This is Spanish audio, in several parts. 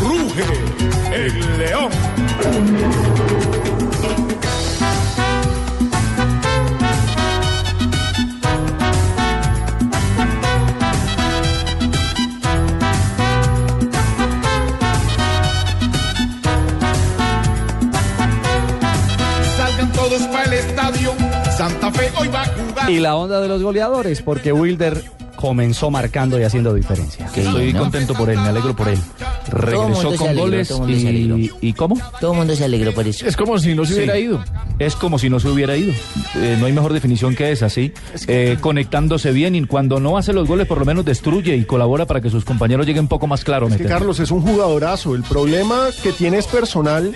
Ruge el león. Salgan todos para el estadio. Santa Fe hoy va a jugar. Y la onda de los goleadores, porque Wilder comenzó marcando y haciendo diferencia. Estoy contento por él, me alegro por él. Regresó con alegró, goles y, y ¿cómo? Todo el mundo se alegró por eso. Es como si no se Sí. hubiera ido. Es como si no se hubiera ido. Eh, no hay mejor definición que esa, ¿sí? Eh, conectándose bien y cuando no hace los goles por lo menos destruye y colabora para que sus compañeros lleguen un poco más claro. Es que. Carlos es un jugadorazo. El problema que tiene es personal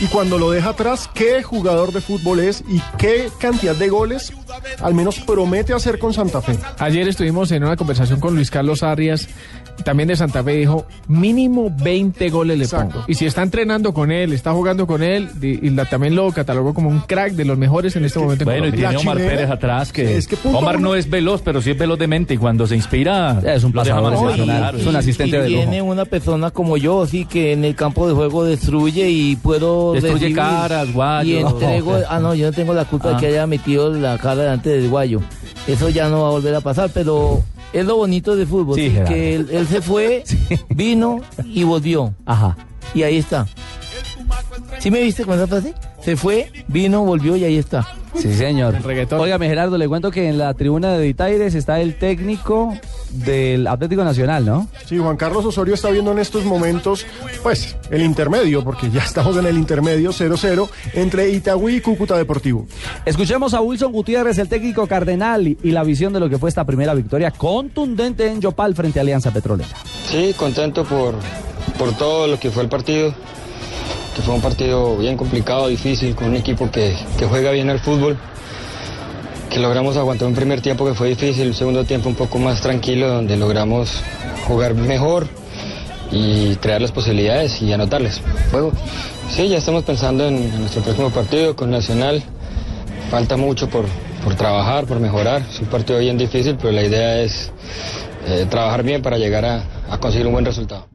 y cuando lo deja atrás, qué jugador de fútbol es y qué cantidad de goles al menos promete hacer con Santa Fe. Ayer estuvimos en una conversación con Luis Carlos Arias, también de Santa Fe, dijo, mínimo 20 goles le Exacto. pongo. Y si está entrenando con él, está jugando con él, y la- también lo catalogó como un crack de los mejores en este momento en Bueno, y tiene Omar Pérez atrás que, Es que Omar uno- no es veloz, pero sí es veloz de mente y cuando se inspira Es un pasador excepcional. claro. Es un asistente y de lujo. una persona como yo, así que en el campo de juego destruye y puedo Destruye caras, guayos. Y entrego, ah no, yo no tengo la culpa Ah. de que haya metido la cara delante del guayo. Eso ya no va a volver a pasar, pero es lo bonito del fútbol, Sí, que él, él se fue, vino y volvió. Ajá. Y ahí está. ¿Sí me viste con esa frase? Se fue, vino, volvió y ahí está. Sí, señor. Óigame, Gerardo, le cuento que en la tribuna de Ditaires está el técnico del Atlético Nacional, ¿no? Sí, Juan Carlos Osorio está viendo en estos momentos, pues, el intermedio, porque ya estamos en el intermedio 0-0 entre Itagüí y Cúcuta Deportivo. Escuchemos a Wilson Gutiérrez, el técnico cardenal, y, y la visión de lo que fue esta primera victoria contundente en Yopal frente a Alianza Petrolera. Sí, contento por, por todo lo que fue el partido, que fue un partido bien complicado, difícil, con un equipo que, que juega bien al fútbol, que logramos aguantar un primer tiempo que fue difícil, un segundo tiempo un poco más tranquilo, donde logramos jugar mejor y crear las posibilidades y anotarles. Juego. Sí, ya estamos pensando en, en nuestro próximo partido con Nacional. Falta mucho por, por trabajar, por mejorar. Es un partido bien difícil, pero la idea es eh, trabajar bien para llegar a- a conseguir un buen resultado.